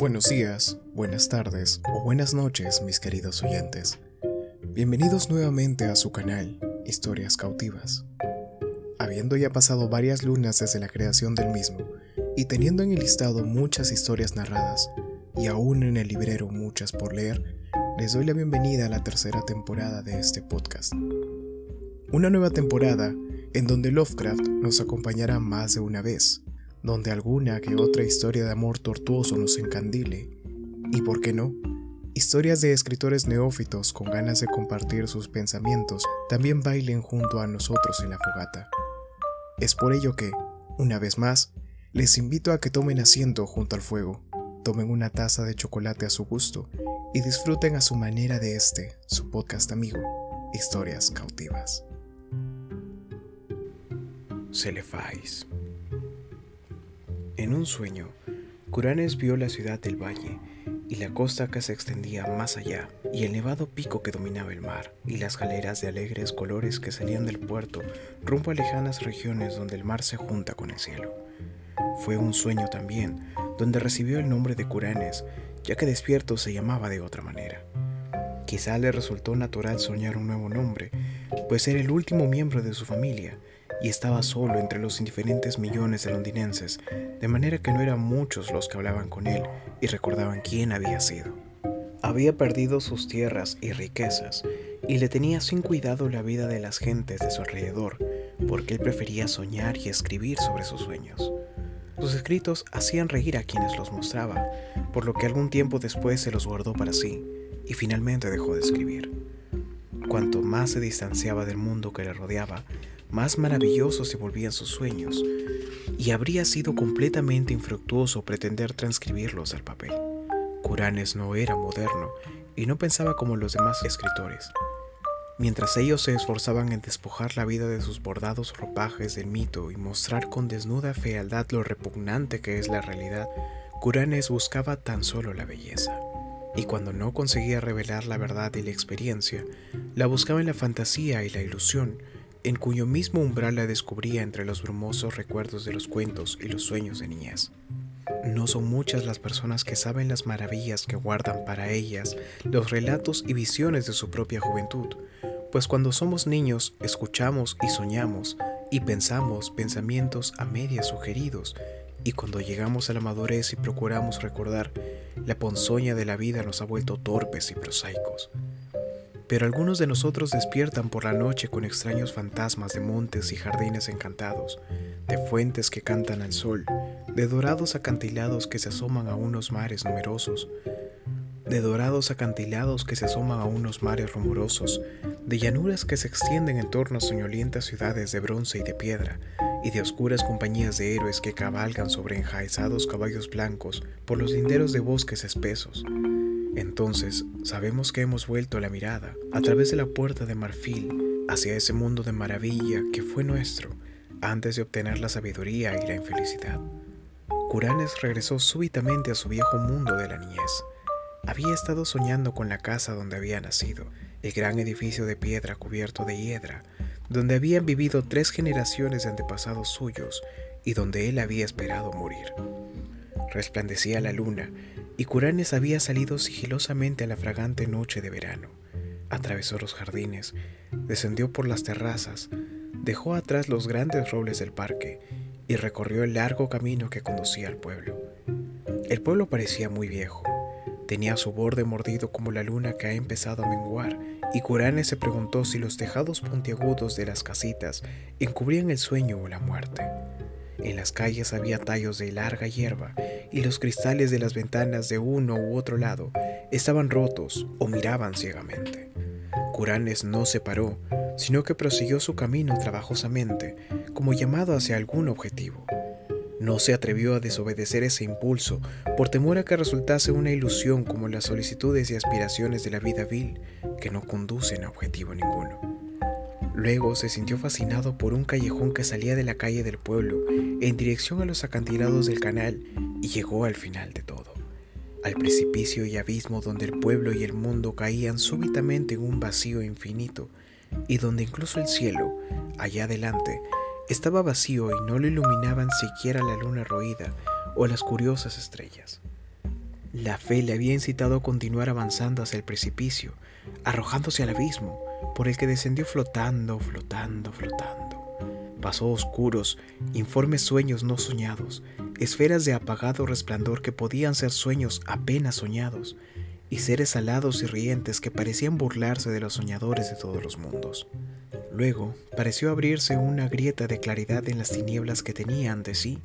Buenos días, buenas tardes o buenas noches, mis queridos oyentes. Bienvenidos nuevamente a su canal, Historias Cautivas. Habiendo ya pasado varias lunas desde la creación del mismo, y teniendo en el listado muchas historias narradas, y aún en el librero muchas por leer, les doy la bienvenida a la tercera temporada de este podcast. Una nueva temporada en donde Lovecraft nos acompañará más de una vez, donde alguna que otra historia de amor tortuoso nos encandile, y por qué no, historias de escritores neófitos con ganas de compartir sus pensamientos también bailen junto a nosotros en la fogata. Es por ello que, una vez más, les invito a que tomen asiento junto al fuego, tomen una taza de chocolate a su gusto y disfruten a su manera de este, su podcast amigo, Historias Cautivas. Celefais. En un sueño, Curanes vio la ciudad del valle y la costa que se extendía más allá, y el nevado pico que dominaba el mar, y las galeras de alegres colores que salían del puerto rumbo a lejanas regiones donde el mar se junta con el cielo. Fue un sueño también, donde recibió el nombre de Curanes, ya que despierto se llamaba de otra manera. Quizá le resultó natural soñar un nuevo nombre, pues era el último miembro de su familia, y estaba solo entre los indiferentes millones de londinenses, de manera que no eran muchos los que hablaban con él y recordaban quién había sido. Había perdido sus tierras y riquezas, y le tenía sin cuidado la vida de las gentes de su alrededor, porque él prefería soñar y escribir sobre sus sueños. Sus escritos hacían reír a quienes los mostraba, por lo que algún tiempo después se los guardó para sí, y finalmente dejó de escribir. Cuanto más se distanciaba del mundo que le rodeaba, más maravillosos se volvían sus sueños, y habría sido completamente infructuoso pretender transcribirlos al papel. Curanes no era moderno y no pensaba como los demás escritores. Mientras ellos se esforzaban en despojar la vida de sus bordados ropajes del mito y mostrar con desnuda fealdad lo repugnante que es la realidad, Curanes buscaba tan solo la belleza. Y cuando no conseguía revelar la verdad y la experiencia, la buscaba en la fantasía y la ilusión, en cuyo mismo umbral la descubría entre los brumosos recuerdos de los cuentos y los sueños de niñez. No son muchas las personas que saben las maravillas que guardan para ellas los relatos y visiones de su propia juventud, pues cuando somos niños escuchamos y soñamos y pensamos pensamientos a medias sugeridos, y cuando llegamos a la madurez y procuramos recordar, la ponzoña de la vida nos ha vuelto torpes y prosaicos. Pero algunos de nosotros despiertan por la noche con extraños fantasmas de montes y jardines encantados, de fuentes que cantan al sol, de dorados acantilados que se asoman a unos mares numerosos, de dorados acantilados que se asoman a unos mares rumorosos, de llanuras que se extienden en torno a soñolientas ciudades de bronce y de piedra, y de oscuras compañías de héroes que cabalgan sobre enjaizados caballos blancos por los linderos de bosques espesos. Entonces sabemos que hemos vuelto la mirada a través de la puerta de marfil hacia ese mundo de maravilla que fue nuestro antes de obtener la sabiduría y la infelicidad. Curanes regresó súbitamente a su viejo mundo de la niñez. Había estado soñando con la casa donde había nacido, el gran edificio de piedra cubierto de hiedra, donde habían vivido tres generaciones de antepasados suyos y donde él había esperado morir. Resplandecía la luna y Curanes había salido sigilosamente a la fragante noche de verano. Atravesó los jardines, descendió por las terrazas, dejó atrás los grandes robles del parque y recorrió el largo camino que conducía al pueblo. El pueblo parecía muy viejo. Tenía su borde mordido como la luna que ha empezado a menguar, y Curanes se preguntó si los tejados puntiagudos de las casitas encubrían el sueño o la muerte. En las calles había tallos de larga hierba y los cristales de las ventanas de uno u otro lado estaban rotos o miraban ciegamente. Curanes no se paró, sino que prosiguió su camino trabajosamente, como llamado hacia algún objetivo. No se atrevió a desobedecer ese impulso por temor a que resultase una ilusión como las solicitudes y aspiraciones de la vida vil que no conducen a objetivo ninguno. Luego se sintió fascinado por un callejón que salía de la calle del pueblo en dirección a los acantilados del canal y llegó al final de todo, al precipicio y abismo donde el pueblo y el mundo caían súbitamente en un vacío infinito y donde incluso el cielo, allá adelante, estaba vacío y no lo iluminaban siquiera la luna roída o las curiosas estrellas. La fe le había incitado a continuar avanzando hacia el precipicio, arrojándose al abismo, por el que descendió flotando, flotando, flotando. Pasó oscuros, informes sueños no soñados, esferas de apagado resplandor que podían ser sueños apenas soñados, y seres alados y rientes que parecían burlarse de los soñadores de todos los mundos. Luego pareció abrirse una grieta de claridad en las tinieblas que tenía ante sí,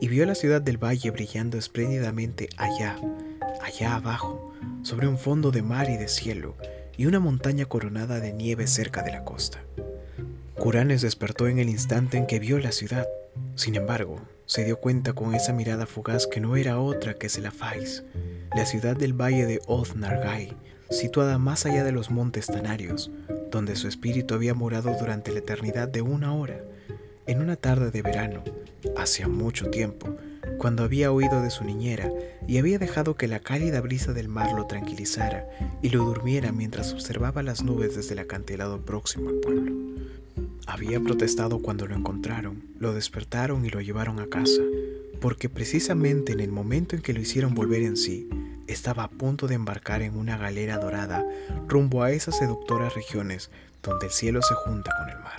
y vio la ciudad del valle brillando espléndidamente allá, allá abajo, sobre un fondo de mar y de cielo, y una montaña coronada de nieve cerca de la costa. Curanes despertó en el instante en que vio la ciudad. Sin embargo, se dio cuenta con esa mirada fugaz que no era otra que Selafais, la ciudad del valle de Oth-Nargai, situada más allá de los montes Tanarios, donde su espíritu había morado durante la eternidad de una hora, en una tarde de verano, hacía mucho tiempo, cuando había huido de su niñera y había dejado que la cálida brisa del mar lo tranquilizara y lo durmiera mientras observaba las nubes desde el acantilado próximo al pueblo. Había protestado cuando lo encontraron, lo despertaron y lo llevaron a casa, porque precisamente en el momento en que lo hicieron volver en sí, estaba a punto de embarcar en una galera dorada rumbo a esas seductoras regiones donde el cielo se junta con el mar.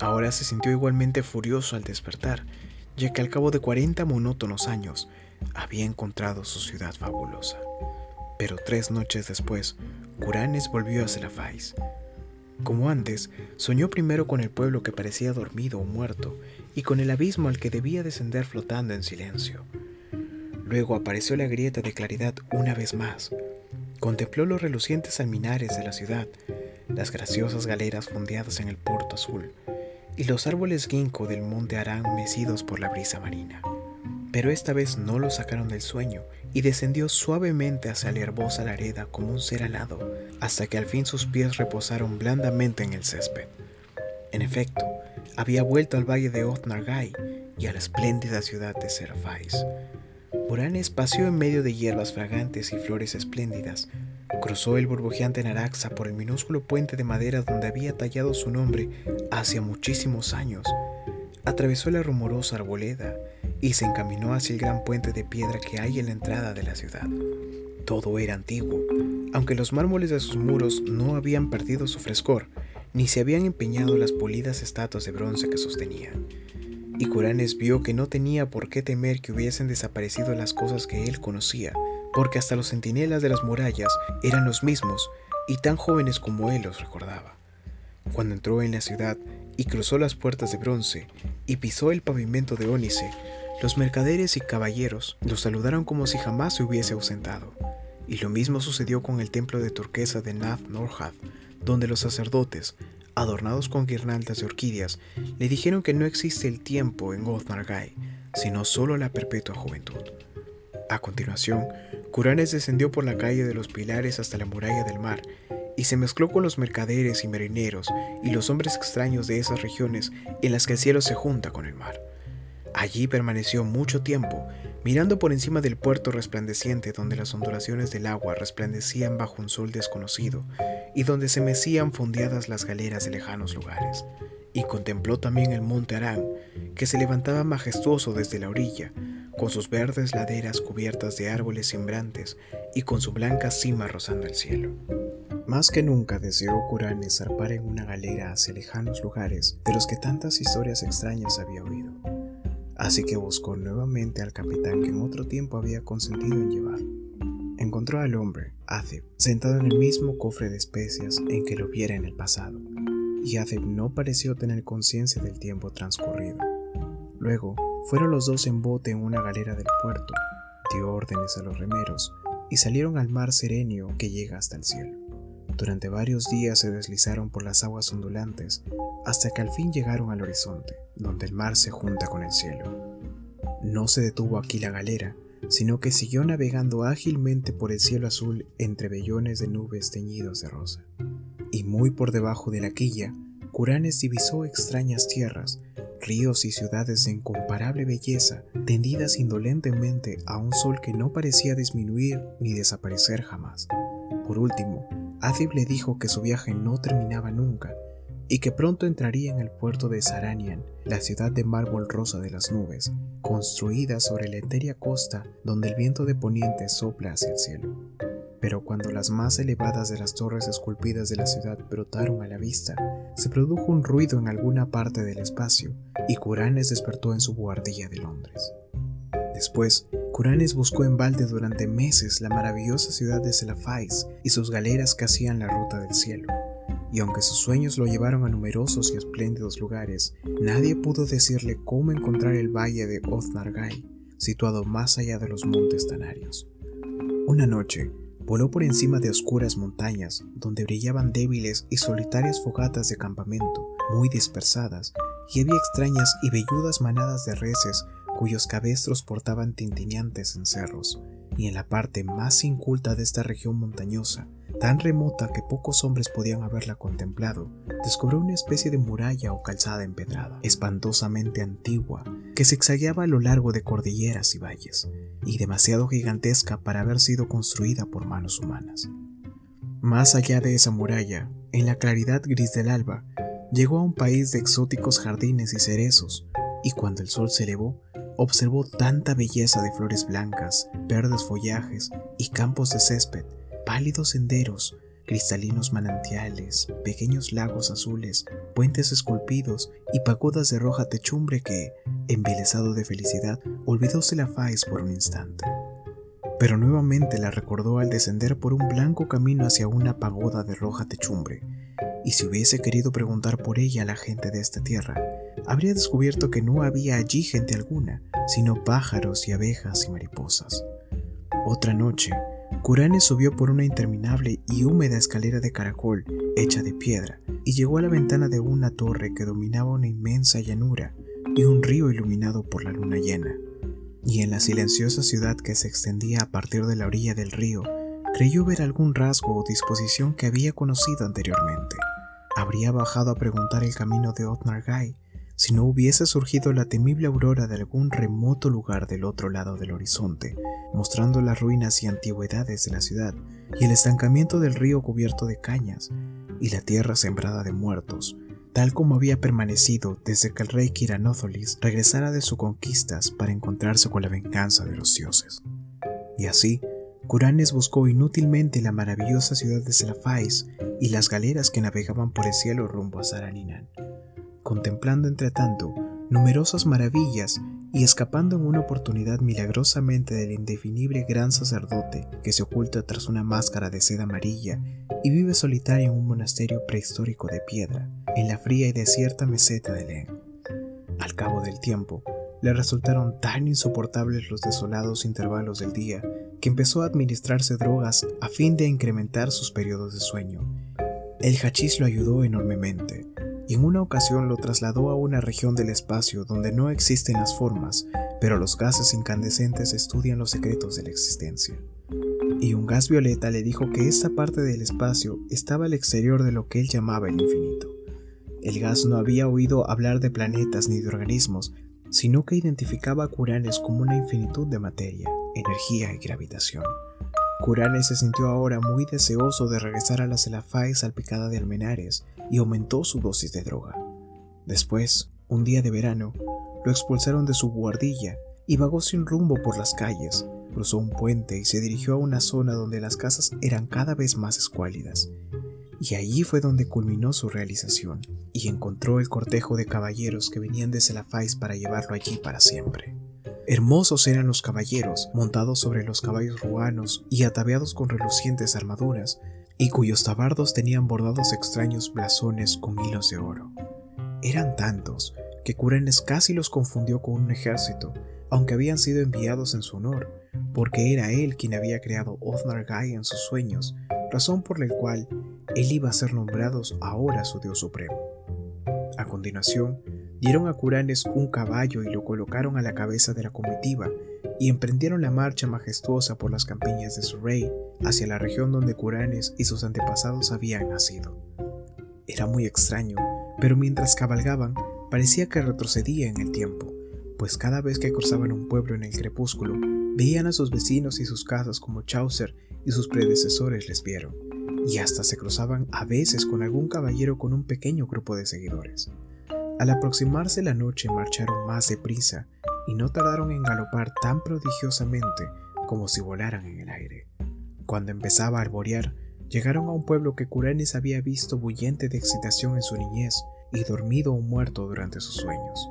Ahora se sintió igualmente furioso al despertar, ya que al cabo de 40 monótonos años había encontrado su ciudad fabulosa. Pero tres noches después, Curanes volvió a Selafais. Como antes, soñó primero con el pueblo que parecía dormido o muerto y con el abismo al que debía descender flotando en silencio. Luego apareció la grieta de claridad una vez más. Contempló los relucientes alminares de la ciudad, las graciosas galeras fondeadas en el puerto azul, y los árboles ginkgo del monte Arán mecidos por la brisa marina. Pero esta vez no lo sacaron del sueño y descendió suavemente hacia la herbosa lareda como un ser alado, hasta que al fin sus pies reposaron blandamente en el césped. En efecto, había vuelto al valle de Othnargai y a la espléndida ciudad de Serafais. Boranes paseó en medio de hierbas fragantes y flores espléndidas, Cruzó el burbujeante Naraxa por el minúsculo puente de madera donde había tallado su nombre hace muchísimos años. Atravesó la rumorosa arboleda y se encaminó hacia el gran puente de piedra que hay en la entrada de la ciudad. Todo era antiguo, aunque los mármoles de sus muros no habían perdido su frescor, ni se habían empeñado las polidas estatuas de bronce que sostenían. Y Curanes vio que no tenía por qué temer que hubiesen desaparecido las cosas que él conocía, porque hasta los centinelas de las murallas eran los mismos y tan jóvenes como él los recordaba. Cuando entró en la ciudad y cruzó las puertas de bronce y pisó el pavimento de ónice, los mercaderes y caballeros lo saludaron como si jamás se hubiese ausentado. Y lo mismo sucedió con el templo de turquesa de Nath Norhad, donde los sacerdotes, adornados con guirnaldas de orquídeas, le dijeron que no existe el tiempo en Othmargai, sino solo la perpetua juventud. A continuación, Curanes descendió por la calle de los Pilares hasta la muralla del mar y se mezcló con los mercaderes y marineros y los hombres extraños de esas regiones en las que el cielo se junta con el mar. Allí permaneció mucho tiempo, mirando por encima del puerto resplandeciente donde las ondulaciones del agua resplandecían bajo un sol desconocido y donde se mecían fondeadas las galeras de lejanos lugares. Y contempló también el monte Arán, que se levantaba majestuoso desde la orilla, con sus verdes laderas cubiertas de árboles simbrantes y con su blanca cima rozando el cielo. Más que nunca deseó Curanes zarpar en una galera hacia lejanos lugares de los que tantas historias extrañas había oído. Así que buscó nuevamente al capitán que en otro tiempo había consentido en llevar. Encontró al hombre, Azeb, sentado en el mismo cofre de especias en que lo viera en el pasado, y Azeb no pareció tener conciencia del tiempo transcurrido. Luego fueron los dos en bote en una galera del puerto, dio órdenes a los remeros y salieron al mar serenio que llega hasta el cielo. Durante varios días se deslizaron por las aguas ondulantes hasta que al fin llegaron al horizonte, donde el mar se junta con el cielo. No se detuvo aquí la galera, sino que siguió navegando ágilmente por el cielo azul entre vellones de nubes teñidos de rosa. Y muy por debajo de la quilla, Curanes divisó extrañas tierras, ríos y ciudades de incomparable belleza, tendidas indolentemente a un sol que no parecía disminuir ni desaparecer jamás. Por último, Adib le dijo que su viaje no terminaba nunca, y que pronto entraría en el puerto de Saranian, la ciudad de mármol rosa de las nubes, construida sobre la etérea costa donde el viento de poniente sopla hacia el cielo. Pero cuando las más elevadas de las torres esculpidas de la ciudad brotaron a la vista, se produjo un ruido en alguna parte del espacio y Curanes despertó en su buhardilla de Londres. Después, Curanes buscó en balde durante meses la maravillosa ciudad de Selafais y sus galeras que hacían la ruta del cielo. Y aunque sus sueños lo llevaron a numerosos y espléndidos lugares, nadie pudo decirle cómo encontrar el valle de Othnargai, situado más allá de los montes Tanarios. Una noche, voló por encima de oscuras montañas, donde brillaban débiles y solitarias fogatas de campamento, muy dispersadas, y había extrañas y velludas manadas de reses cuyos cabestros portaban tintineantes cerros, y en la parte más inculta de esta región montañosa, tan remota que pocos hombres podían haberla contemplado, descubrió una especie de muralla o calzada empedrada, espantosamente antigua, que zigzagueaba a lo largo de cordilleras y valles, y demasiado gigantesca para haber sido construida por manos humanas. Más allá de esa muralla, en la claridad gris del alba, llegó a un país de exóticos jardines y cerezos, y cuando el sol se elevó, observó tanta belleza de flores blancas, verdes follajes y campos de césped, pálidos senderos, cristalinos manantiales, pequeños lagos azules, puentes esculpidos y pagodas de roja techumbre que, embelesado de felicidad, olvidóse la faz por un instante. Pero nuevamente la recordó al descender por un blanco camino hacia una pagoda de roja techumbre, y si hubiese querido preguntar por ella a la gente de esta tierra, habría descubierto que no había allí gente alguna, sino pájaros y abejas y mariposas. Otra noche, Curane subió por una interminable y húmeda escalera de caracol hecha de piedra y llegó a la ventana de una torre que dominaba una inmensa llanura y un río iluminado por la luna llena. Y en la silenciosa ciudad que se extendía a partir de la orilla del río, creyó ver algún rasgo o disposición que había conocido anteriormente. Habría bajado a preguntar el camino de Otnargai si no hubiese surgido la temible aurora de algún remoto lugar del otro lado del horizonte, mostrando las ruinas y antigüedades de la ciudad, y el estancamiento del río cubierto de cañas, y la tierra sembrada de muertos, tal como había permanecido desde que el rey Kiranózolis regresara de sus conquistas para encontrarse con la venganza de los dioses. Y así, Curanes buscó inútilmente la maravillosa ciudad de Selafais y las galeras que navegaban por el cielo rumbo a Saraninan contemplando entre tanto numerosas maravillas y escapando en una oportunidad milagrosamente del indefinible gran sacerdote que se oculta tras una máscara de seda amarilla y vive solitario en un monasterio prehistórico de piedra, en la fría y desierta meseta de Len. Al cabo del tiempo, le resultaron tan insoportables los desolados intervalos del día que empezó a administrarse drogas a fin de incrementar sus periodos de sueño. El hachís lo ayudó enormemente, y en una ocasión lo trasladó a una región del espacio donde no existen las formas, pero los gases incandescentes estudian los secretos de la existencia. Y un gas violeta le dijo que esta parte del espacio estaba al exterior de lo que él llamaba el infinito. El gas no había oído hablar de planetas ni de organismos, sino que identificaba a Curanes como una infinitud de materia, energía y gravitación. Curanes se sintió ahora muy deseoso de regresar a la Celafai salpicada de almenares y aumentó su dosis de droga. Después, un día de verano, lo expulsaron de su guardilla y vagó sin rumbo por las calles, cruzó un puente y se dirigió a una zona donde las casas eran cada vez más escuálidas. Y allí fue donde culminó su realización y encontró el cortejo de caballeros que venían de Celafais para llevarlo allí para siempre. Hermosos eran los caballeros, montados sobre los caballos ruanos y ataviados con relucientes armaduras, y cuyos tabardos tenían bordados extraños blasones con hilos de oro. Eran tantos que Curenes casi los confundió con un ejército, aunque habían sido enviados en su honor, porque era él quien había creado Gai en sus sueños, razón por la cual él iba a ser nombrado ahora su dios supremo. A continuación, dieron a Curanes un caballo y lo colocaron a la cabeza de la comitiva, y emprendieron la marcha majestuosa por las campiñas de su rey hacia la región donde Curanes y sus antepasados habían nacido. Era muy extraño, pero mientras cabalgaban parecía que retrocedía en el tiempo, pues cada vez que cruzaban un pueblo en el crepúsculo, veían a sus vecinos y sus casas como Chaucer y sus predecesores les vieron, y hasta se cruzaban a veces con algún caballero con un pequeño grupo de seguidores. Al aproximarse la noche marcharon más deprisa y no tardaron en galopar tan prodigiosamente como si volaran en el aire. Cuando empezaba a arborear, llegaron a un pueblo que Curanes había visto bullente de excitación en su niñez y dormido o muerto durante sus sueños.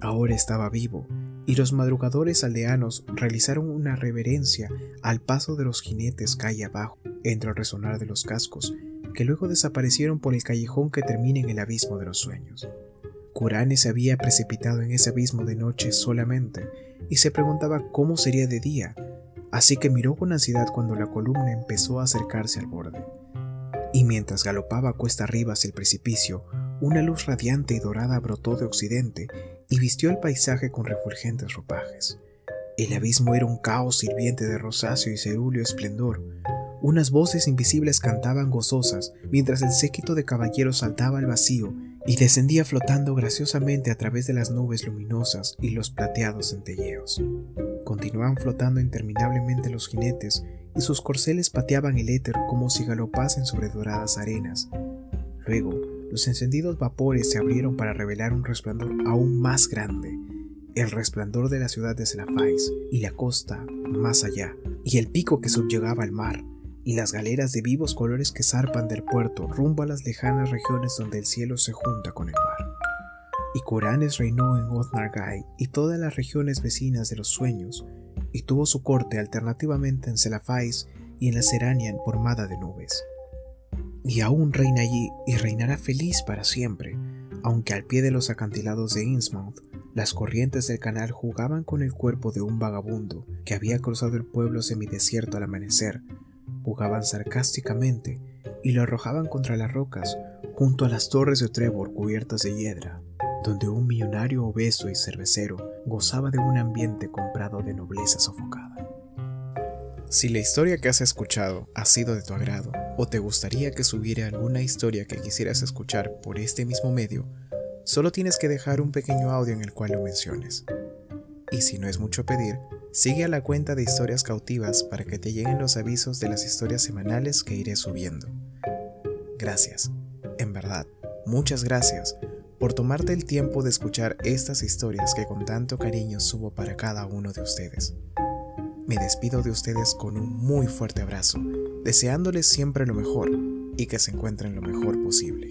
Ahora estaba vivo, y los madrugadores aldeanos realizaron una reverencia al paso de los jinetes calle abajo, entre el resonar de los cascos, que luego desaparecieron por el callejón que termina en el abismo de los sueños. Curane se había precipitado en ese abismo de noche solamente y se preguntaba cómo sería de día, así que miró con ansiedad cuando la columna empezó a acercarse al borde. Y mientras galopaba cuesta arriba hacia el precipicio, una luz radiante y dorada brotó de occidente y vistió el paisaje con refulgentes ropajes. El abismo era un caos sirviente de rosáceo y cerúleo esplendor. Unas voces invisibles cantaban gozosas, mientras el séquito de caballeros saltaba al vacío y descendía flotando graciosamente a través de las nubes luminosas y los plateados centelleos. Continuaban flotando interminablemente los jinetes y sus corceles pateaban el éter como si galopasen sobre doradas arenas. Luego, los encendidos vapores se abrieron para revelar un resplandor aún más grande, el resplandor de la ciudad de Selafais y la costa más allá, y el pico que subyugaba el mar, y las galeras de vivos colores que zarpan del puerto rumbo a las lejanas regiones donde el cielo se junta con el mar. Y Coranes reinó en Othnargai y todas las regiones vecinas de los sueños, y tuvo su corte alternativamente en Selafais y en la Seranian formada de nubes. Y aún reina allí y reinará feliz para siempre, aunque al pie de los acantilados de Innsmouth las corrientes del canal jugaban con el cuerpo de un vagabundo que había cruzado el pueblo semidesierto al amanecer jugaban sarcásticamente y lo arrojaban contra las rocas junto a las torres de Trevor cubiertas de hiedra, donde un millonario obeso y cervecero gozaba de un ambiente comprado de nobleza sofocada. Si la historia que has escuchado ha sido de tu agrado o te gustaría que subiera alguna historia que quisieras escuchar por este mismo medio, solo tienes que dejar un pequeño audio en el cual lo menciones. Y si no es mucho pedir, Sigue a la cuenta de historias cautivas para que te lleguen los avisos de las historias semanales que iré subiendo. Gracias, en verdad, muchas gracias por tomarte el tiempo de escuchar estas historias que con tanto cariño subo para cada uno de ustedes. Me despido de ustedes con un muy fuerte abrazo, deseándoles siempre lo mejor y que se encuentren lo mejor posible.